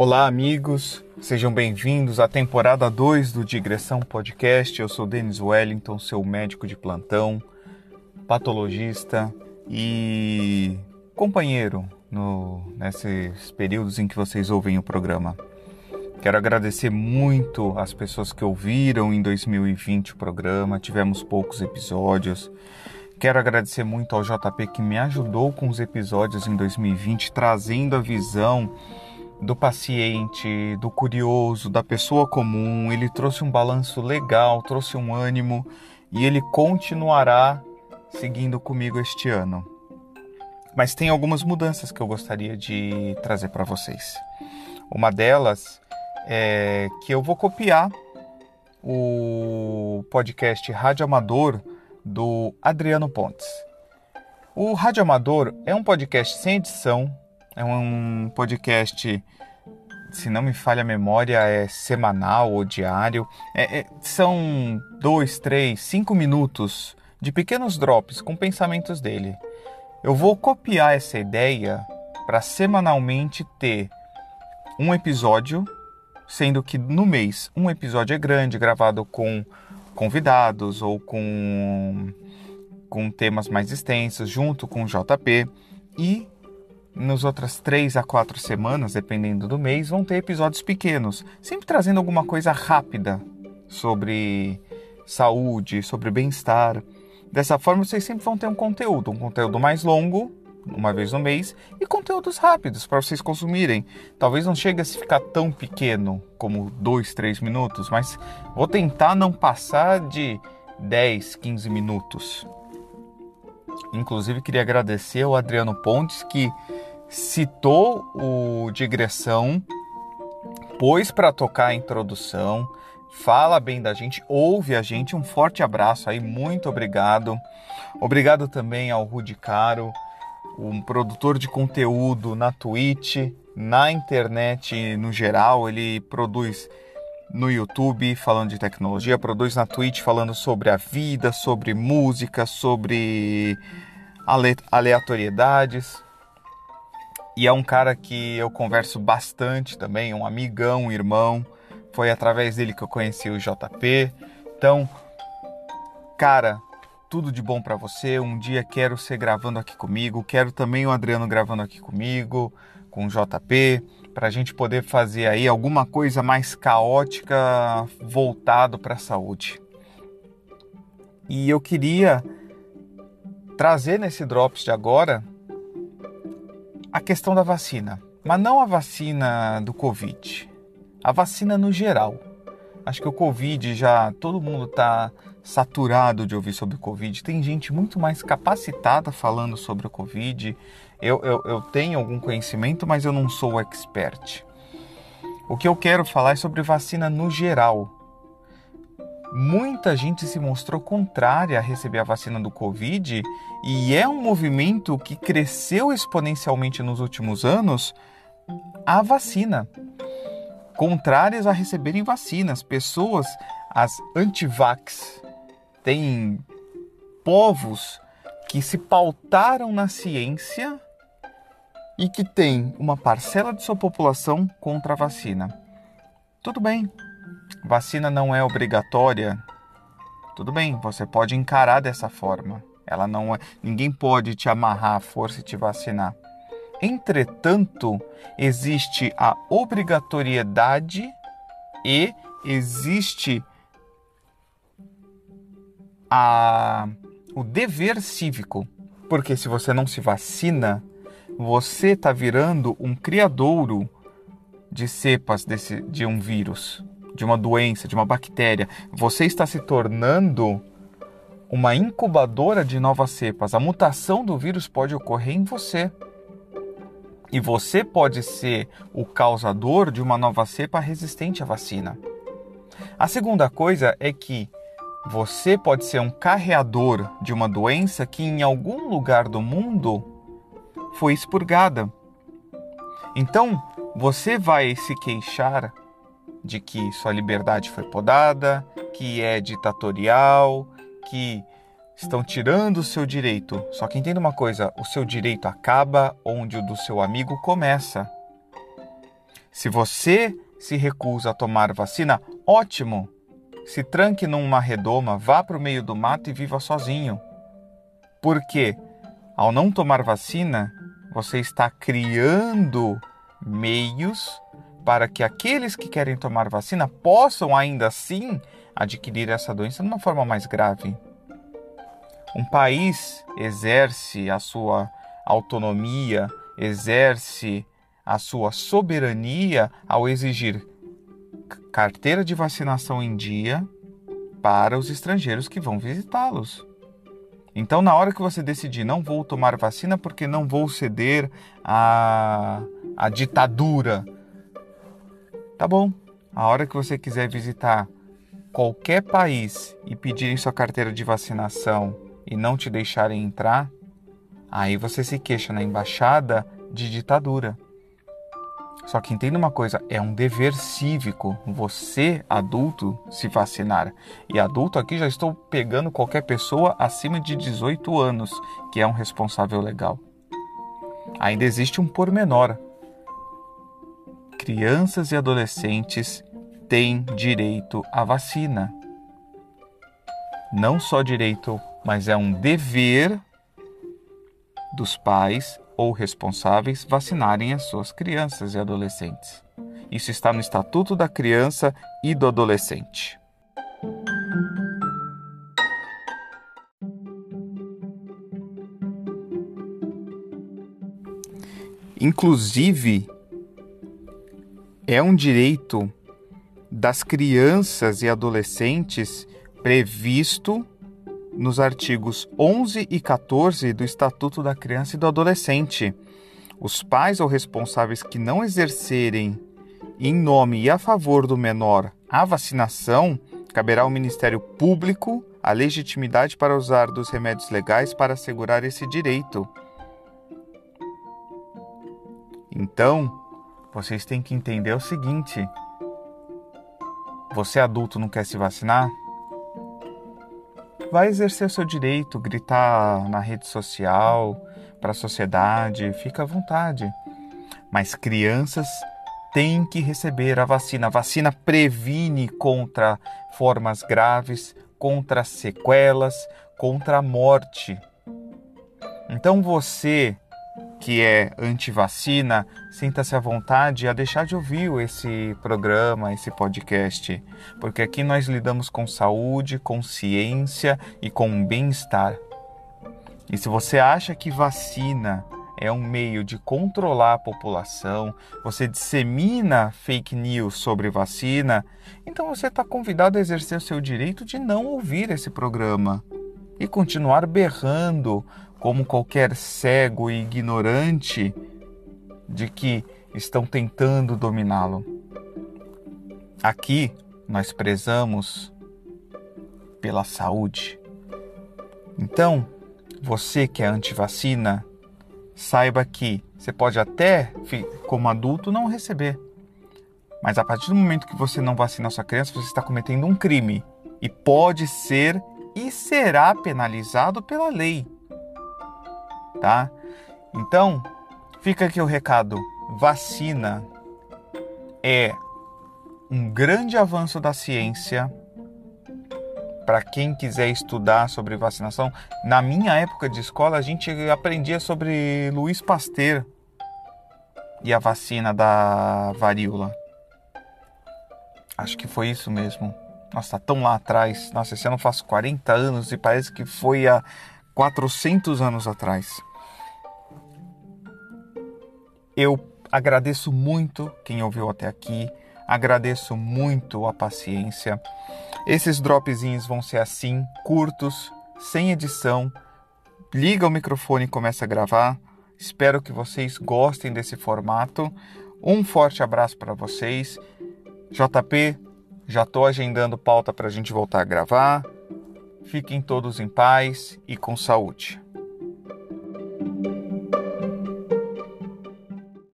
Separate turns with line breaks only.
Olá, amigos, sejam bem-vindos à temporada 2 do Digressão Podcast. Eu sou Denis Wellington, seu médico de plantão, patologista e companheiro no, nesses períodos em que vocês ouvem o programa. Quero agradecer muito às pessoas que ouviram em 2020 o programa, tivemos poucos episódios. Quero agradecer muito ao JP que me ajudou com os episódios em 2020, trazendo a visão do paciente, do curioso, da pessoa comum. Ele trouxe um balanço legal, trouxe um ânimo e ele continuará seguindo comigo este ano. Mas tem algumas mudanças que eu gostaria de trazer para vocês. Uma delas é que eu vou copiar o podcast Rádio Amador do Adriano Pontes. O Rádio Amador é um podcast sem edição, é um podcast, se não me falha a memória, é semanal ou diário. É, é, são dois, três, cinco minutos de pequenos drops com pensamentos dele. Eu vou copiar essa ideia para semanalmente ter um episódio, sendo que no mês um episódio é grande, gravado com convidados ou com, com temas mais extensos, junto com o JP. E nos outras três a quatro semanas, dependendo do mês, vão ter episódios pequenos, sempre trazendo alguma coisa rápida sobre saúde, sobre bem-estar. Dessa forma, vocês sempre vão ter um conteúdo, um conteúdo mais longo, uma vez no mês, e conteúdos rápidos para vocês consumirem. Talvez não chegue a ficar tão pequeno como dois, três minutos, mas vou tentar não passar de 10, 15 minutos. Inclusive, queria agradecer ao Adriano Pontes que citou o digressão, pôs para tocar a introdução, fala bem da gente, ouve a gente. Um forte abraço aí, muito obrigado. Obrigado também ao Rudi Caro, um produtor de conteúdo na Twitch, na internet no geral. Ele produz no YouTube falando de tecnologia, produz na Twitch falando sobre a vida, sobre música, sobre aleatoriedades e é um cara que eu converso bastante também, um amigão, um irmão. Foi através dele que eu conheci o JP. Então, cara, tudo de bom para você. Um dia quero ser gravando aqui comigo, quero também o Adriano gravando aqui comigo, com o JP, para a gente poder fazer aí alguma coisa mais caótica voltado para a saúde. E eu queria trazer nesse Drops de agora a questão da vacina, mas não a vacina do Covid, a vacina no geral. Acho que o Covid já todo mundo está saturado de ouvir sobre o Covid. Tem gente muito mais capacitada falando sobre o Covid. Eu, eu, eu tenho algum conhecimento, mas eu não sou expert. O que eu quero falar é sobre vacina no geral muita gente se mostrou contrária a receber a vacina do Covid e é um movimento que cresceu exponencialmente nos últimos anos a vacina. Contrárias a receberem vacinas, pessoas, as antivax, tem povos que se pautaram na ciência e que tem uma parcela de sua população contra a vacina. Tudo bem, Vacina não é obrigatória. Tudo bem, você pode encarar dessa forma. Ela não é, ninguém pode te amarrar à força e te vacinar. Entretanto, existe a obrigatoriedade e existe a, o dever cívico. Porque se você não se vacina, você está virando um criadouro de cepas desse, de um vírus de uma doença, de uma bactéria, você está se tornando uma incubadora de novas cepas. A mutação do vírus pode ocorrer em você. E você pode ser o causador de uma nova cepa resistente à vacina. A segunda coisa é que você pode ser um carreador de uma doença que em algum lugar do mundo foi expurgada. Então, você vai se queixar de que sua liberdade foi podada, que é ditatorial, que estão tirando o seu direito. Só que entenda uma coisa: o seu direito acaba onde o do seu amigo começa. Se você se recusa a tomar vacina, ótimo. Se tranque numa redoma, vá para o meio do mato e viva sozinho. Porque ao não tomar vacina, você está criando meios para que aqueles que querem tomar vacina possam ainda assim adquirir essa doença de uma forma mais grave. Um país exerce a sua autonomia, exerce a sua soberania ao exigir carteira de vacinação em dia para os estrangeiros que vão visitá-los. Então, na hora que você decidir, não vou tomar vacina porque não vou ceder à, à ditadura, tá bom. A hora que você quiser visitar qualquer país e pedirem sua carteira de vacinação e não te deixarem entrar, aí você se queixa na embaixada de ditadura. Só que entenda uma coisa, é um dever cívico você, adulto, se vacinar. E adulto aqui já estou pegando qualquer pessoa acima de 18 anos, que é um responsável legal. Ainda existe um pormenor. Crianças e adolescentes têm direito à vacina. Não só direito, mas é um dever dos pais ou responsáveis vacinarem as suas crianças e adolescentes. Isso está no Estatuto da Criança e do Adolescente. Inclusive, é um direito das crianças e adolescentes previsto nos artigos 11 e 14 do Estatuto da Criança e do Adolescente. Os pais ou responsáveis que não exercerem em nome e a favor do menor a vacinação, caberá ao Ministério Público a legitimidade para usar dos remédios legais para assegurar esse direito. Então, vocês têm que entender o seguinte: você adulto não quer se vacinar? vai exercer o seu direito, gritar na rede social, para a sociedade, fica à vontade. Mas crianças têm que receber a vacina. A vacina previne contra formas graves, contra sequelas, contra a morte. Então você que é anti-vacina, sinta-se à vontade a deixar de ouvir esse programa, esse podcast, porque aqui nós lidamos com saúde, com ciência e com bem-estar. E se você acha que vacina é um meio de controlar a população, você dissemina fake news sobre vacina, então você está convidado a exercer o seu direito de não ouvir esse programa e continuar berrando como qualquer cego e ignorante de que estão tentando dominá-lo. Aqui nós prezamos pela saúde. Então, você que é anti-vacina, saiba que você pode até, como adulto, não receber. Mas a partir do momento que você não vacina a sua criança, você está cometendo um crime e pode ser e será penalizado pela lei tá? Então, fica aqui o recado: vacina é um grande avanço da ciência para quem quiser estudar sobre vacinação. Na minha época de escola, a gente aprendia sobre Luiz Pasteur e a vacina da varíola. Acho que foi isso mesmo. Nossa, tá tão lá atrás. Nossa, esse ano faz 40 anos e parece que foi há 400 anos atrás. Eu agradeço muito quem ouviu até aqui, agradeço muito a paciência. Esses dropzinhos vão ser assim, curtos, sem edição. Liga o microfone e começa a gravar. Espero que vocês gostem desse formato. Um forte abraço para vocês. JP, já estou agendando pauta para a gente voltar a gravar. Fiquem todos em paz e com saúde.